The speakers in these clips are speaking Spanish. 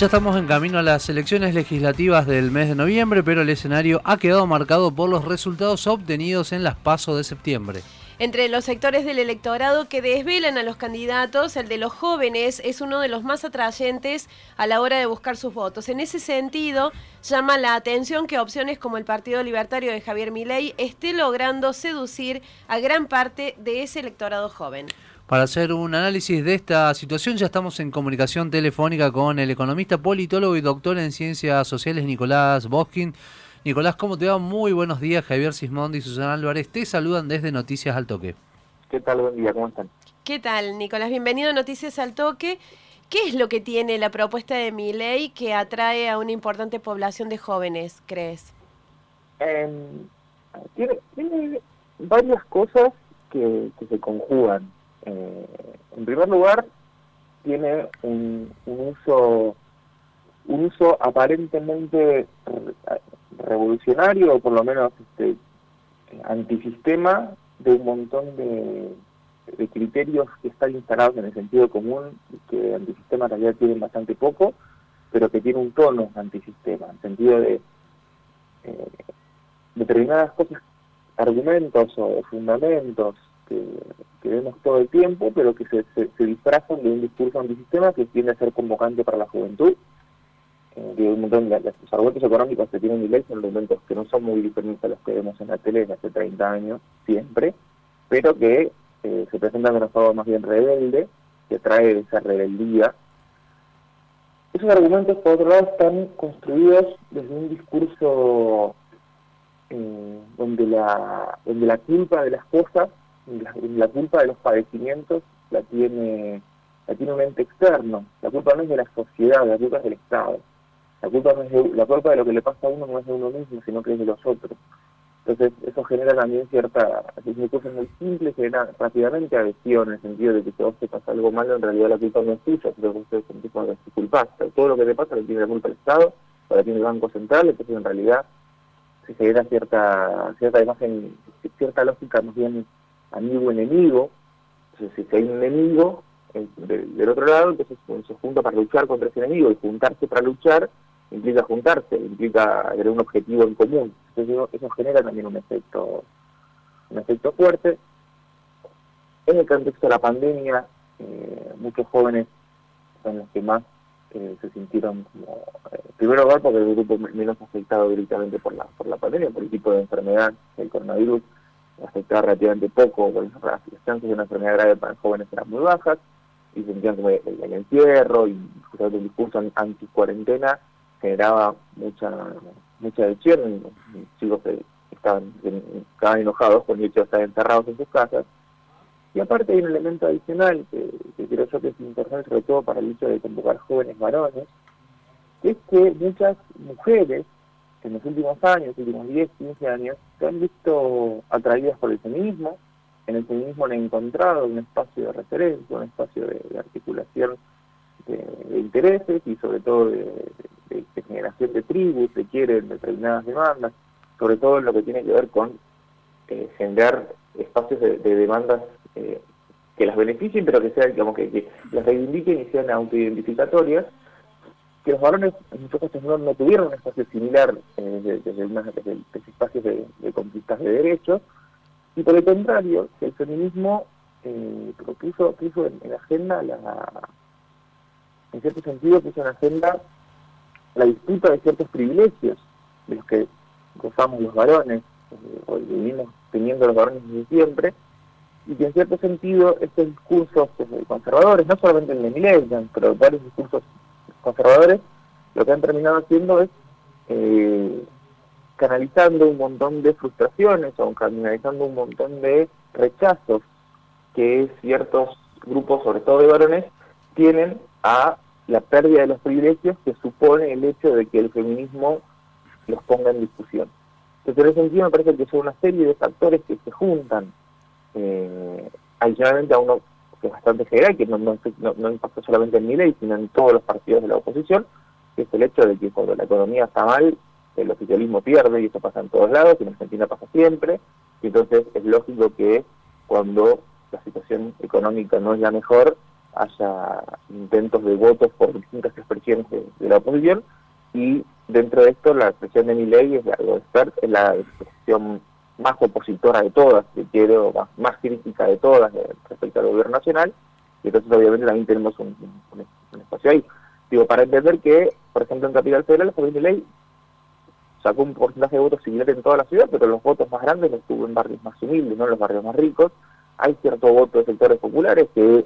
Ya estamos en camino a las elecciones legislativas del mes de noviembre, pero el escenario ha quedado marcado por los resultados obtenidos en las PASO de septiembre. Entre los sectores del electorado que desvelan a los candidatos, el de los jóvenes es uno de los más atrayentes a la hora de buscar sus votos. En ese sentido, llama la atención que opciones como el Partido Libertario de Javier Milei esté logrando seducir a gran parte de ese electorado joven. Para hacer un análisis de esta situación ya estamos en comunicación telefónica con el economista, politólogo y doctor en ciencias sociales Nicolás Boskin. Nicolás, ¿cómo te va? Muy buenos días. Javier Sismondi y Susana Álvarez te saludan desde Noticias al Toque. ¿Qué tal? Buen día, ¿cómo están? ¿Qué tal, Nicolás? Bienvenido a Noticias al Toque. ¿Qué es lo que tiene la propuesta de mi ley que atrae a una importante población de jóvenes, crees? Em, tiene, varias cosas que se conjugan. Eh, en primer lugar, tiene un, uso un uso aparentemente revolucionario o por lo menos este, antisistema de un montón de, criterios que están instalados en el sentido común que antisistema en realidad tienen bastante poco, pero que tiene un tono antisistema, en el sentido de eh, determinadas cosas, argumentos o fundamentos que, vemos todo el tiempo, pero que se, se, disfrazan de un discurso antisistema que tiende a ser convocante para la juventud. Eh, un montón de, los argumentos económicos que tienen ley son argumentos que no son muy diferentes a los que vemos en la tele desde hace 30 años, siempre, pero que eh, se presentan de una forma más bien rebelde, que trae esa rebeldía. Esos argumentos, por otro lado, están construidos desde un discurso eh, donde, la, donde la culpa de las cosas la, culpa de los padecimientos la tiene la tiene un ente externo. La culpa no es de la sociedad, la culpa es del Estado. La culpa, no es de, la culpa de lo que le pasa a uno no es de uno mismo, sino que es de los otros. Entonces, eso genera también cierta, es cosas muy simples, genera rápidamente adhesión en el sentido de que si a vos te pasa algo malo, en realidad la culpa no es tuya, pero vos te sentís con culpa. Todo lo que te pasa lo tiene la culpa el Estado, lo tiene el Banco Central, entonces en realidad se genera cierta, cierta imagen, cierta lógica más bien amigo-enemigo, entonces si hay un enemigo del otro lado, entonces se junta para luchar contra ese enemigo, y juntarse para luchar implica juntarse, implica tener un objetivo en común. Entonces eso genera también un efecto, un efecto fuerte. En el contexto de la pandemia, eh, muchos jóvenes son los que más eh, se sintieron como, eh, primero lugar porque el grupo menos afectado directamente por la, por la pandemia, por el tipo de enfermedad, el coronavirus, afectaba relativamente poco, por las chances de una enfermedad grave para jóvenes eran muy bajas, y sentían como el, encierro y justamente el discurso anti-cuarentena generaba mucha mucha adicción, los chicos estaban, estaban enojados por el hecho de estar encerrados en sus casas. Y aparte hay un elemento adicional que, que creo yo que es importante, sobre todo para el hecho de convocar jóvenes varones, que es que muchas mujeres en los últimos años, últimos 10, 15 años, se han visto atraídas por el feminismo, en el feminismo han encontrado un espacio de referencia, un espacio de, articulación de, intereses y sobre todo de, generación de tribus, se quieren determinadas demandas, sobre todo en lo que tiene que ver con eh, generar espacios de, demandas eh, que las beneficien, pero que sean, digamos, que, que las reivindiquen y sean autoidentificatorias, que los varones en muchos casos no, tuvieron un espacio similar eh, desde, desde, espacios de, conquistas de derechos, y por el contrario, que el feminismo eh, puso, en, la agenda, la, en cierto sentido puso en agenda la disputa de ciertos privilegios de los que gozamos los varones, eh, o vivimos teniendo los varones desde siempre, y que en cierto sentido estos discursos pues, conservadores, no solamente el de Millennium, pero varios discursos conservadores lo que han terminado haciendo es eh, canalizando un montón de frustraciones o canalizando un montón de rechazos que ciertos grupos, sobre todo de varones, tienen a la pérdida de los privilegios que supone el hecho de que el feminismo los ponga en discusión. Entonces, en ese sentido, me parece que son una serie de factores que se juntan eh, adicionalmente a uno que es bastante general, que no, no, no, impacta solamente en mi ley, sino en todos los partidos de la oposición, que es el hecho de que cuando la economía está mal, el oficialismo pierde, y eso pasa en todos lados, en Argentina pasa siempre, y entonces es lógico que cuando la situación económica no es la mejor, haya intentos de votos por distintas expresiones de, la oposición y dentro de esto la expresión de mi ley es la es la expresión más opositora de todas, que quiero más, crítica de todas respecto al gobierno nacional, y entonces obviamente también tenemos un, espacio ahí. Digo, para entender que, por ejemplo, en Capital Federal, de ley sacó un porcentaje de votos similar en toda la ciudad, pero los votos más grandes los tuvo en barrios más humildes, no en los barrios más ricos. Hay cierto voto de sectores populares que,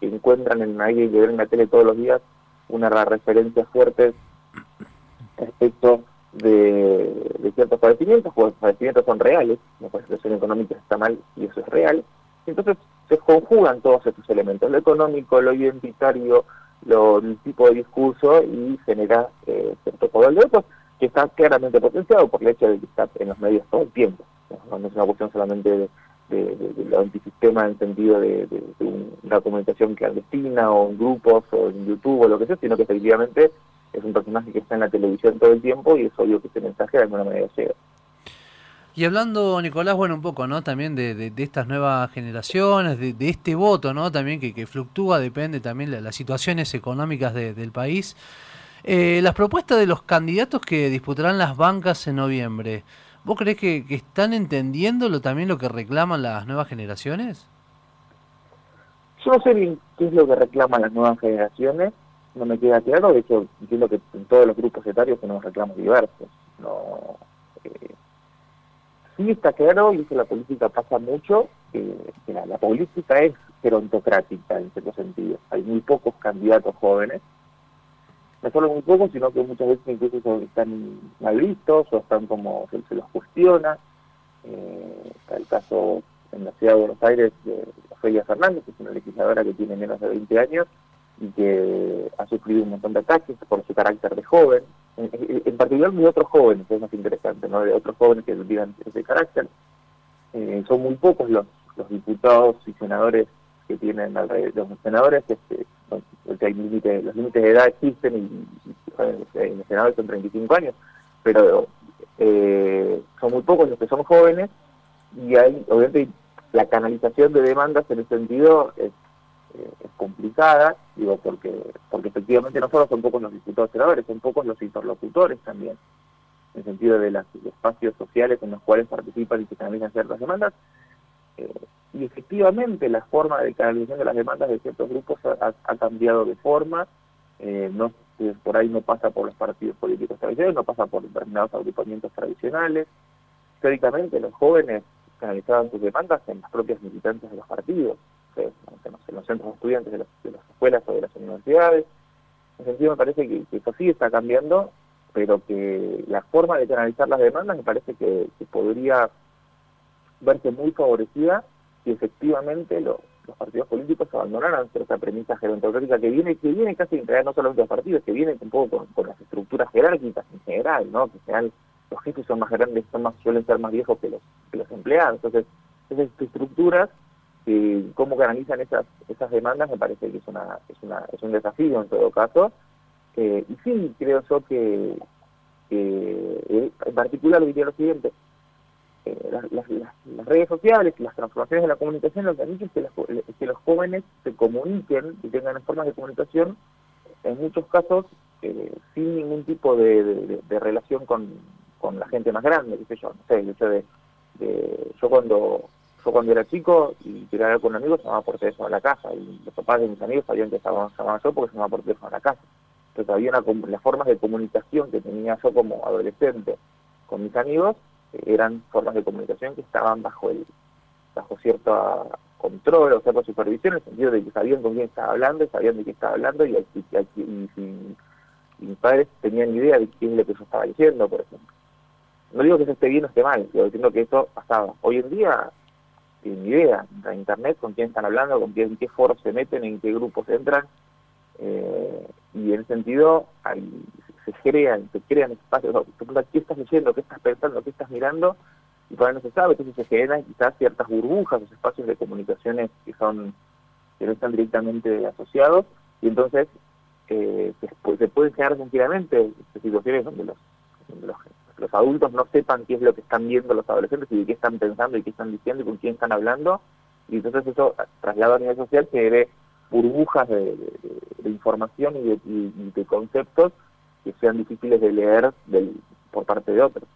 encuentran en alguien que ven en la tele todos los días una referencia fuerte respecto de, ciertos padecimientos, porque los padecimientos son reales, la situación económica está mal y eso es real. Entonces se conjugan todos estos elementos, lo económico, lo identitario, lo, el tipo de discurso y genera eh, cierto poder de votos que está claramente potenciado por el hecho de que está en los medios todo el tiempo. No, es una cuestión solamente de, de, antisistema en sentido de, una comunicación clandestina o en grupos o en YouTube o lo que sea, sino que efectivamente es un personaje que está en la televisión todo el tiempo y es obvio que ese mensaje de alguna manera llega. Y hablando, Nicolás, bueno, un poco, ¿no? También de, estas nuevas generaciones, de, este voto, ¿no? También que, fluctúa, depende también de las situaciones económicas del país. Eh, las propuestas de los candidatos que disputarán las bancas en noviembre, ¿vos crees que, están entendiendo también lo que reclaman las nuevas generaciones? Yo no sé bien qué es lo que reclaman las nuevas generaciones, no me queda claro, de hecho entiendo que en todos los grupos etarios tenemos reclamos diversos. No, eh, sí está claro, y eso la política pasa mucho, que la, política es gerontocrática en cierto sentido. Hay muy pocos candidatos jóvenes, no solo muy pocos, sino que muchas veces incluso están mal vistos o están como se, los cuestiona. Eh, está el caso en la ciudad de Buenos Aires de Ofelia Fernández, que es una legisladora que tiene menos de 20 años y que ha sufrido un montón de ataques por su carácter de joven, en, particular de otros jóvenes, es más interesante, ¿no? de otros jóvenes que vivan ese carácter. Eh, son muy pocos los, los diputados y senadores que tienen alrededor, los senadores, este, hay límite, los límites de edad existen y, y, los senadores son 35 años, pero eh, son muy pocos los que son jóvenes y hay, obviamente, la canalización de demandas en ese sentido es eh, es complicada, digo, porque porque efectivamente no solo son pocos los diputados senadores, son pocos los interlocutores también, en el sentido de los espacios sociales en los cuales participan y se canalizan ciertas demandas. Eh, y efectivamente la forma de canalización de las demandas de ciertos grupos ha, cambiado de forma, eh, no por ahí no pasa por los partidos políticos tradicionales, no pasa por determinados agrupamientos tradicionales. Históricamente los jóvenes canalizaban sus demandas en las propias militantes de los partidos en los centros de estudiantes de, las escuelas o de las universidades. En sentido me parece que, eso sí está cambiando, pero que la forma de canalizar las demandas me parece que, podría verse muy favorecida si efectivamente los partidos políticos abandonaran esa premisa gerontocrática que viene que viene casi en realidad no solamente los partidos, que viene un poco con, las estructuras jerárquicas en general, ¿no? que en los jefes son más grandes, son más suelen ser más viejos que los, que los empleados. Entonces, esas estructuras cómo canalizan esas esas demandas me parece que es una es una es un desafío en todo caso. Eh, y sí creo yo que, en particular diría lo siguiente eh, las, redes sociales las transformaciones de la comunicación lo que han dicho es que, que los jóvenes se comuniquen y tengan formas de comunicación en muchos casos eh, sin ningún tipo de, relación con, con la gente más grande qué sé yo no sé hecho de yo cuando yo cuando era chico y quería hablar con amigos, llamaba por teléfono a la casa. Y los papás de mis amigos sabían que estaba llamando yo porque llamaba por teléfono a la casa. Entonces había una, las formas de comunicación que tenía yo como adolescente con mis amigos eh, eran formas de comunicación que estaban bajo el bajo cierto control o cierta supervisión en el sentido de que sabían con quién estaba hablando, sabían de qué estaba hablando y, y, mis padres tenían idea de qué es lo que yo estaba diciendo, por ejemplo. No digo que eso esté bien o esté mal, digo diciendo que eso pasaba. Hoy en día tienen idea, en internet, con quién están hablando, con quién, en qué foros se meten, en qué grupos entran, eh, y en ese sentido hay, se crean, se crean espacios, ¿qué estás leyendo? ¿Qué estás pensando? ¿Qué estás mirando? Y ahí no se sabe, entonces se generan quizás ciertas burbujas, los espacios de comunicaciones que son que no están directamente asociados, y entonces eh, se, pueden generar tranquilamente situaciones donde los, donde los los adultos no sepan qué es lo que están viendo los adolescentes y de qué están pensando y qué están diciendo y con quién están hablando. Y entonces eso, traslado a nivel social, se ve burbujas de, información y de, conceptos que sean difíciles de leer por parte de otros.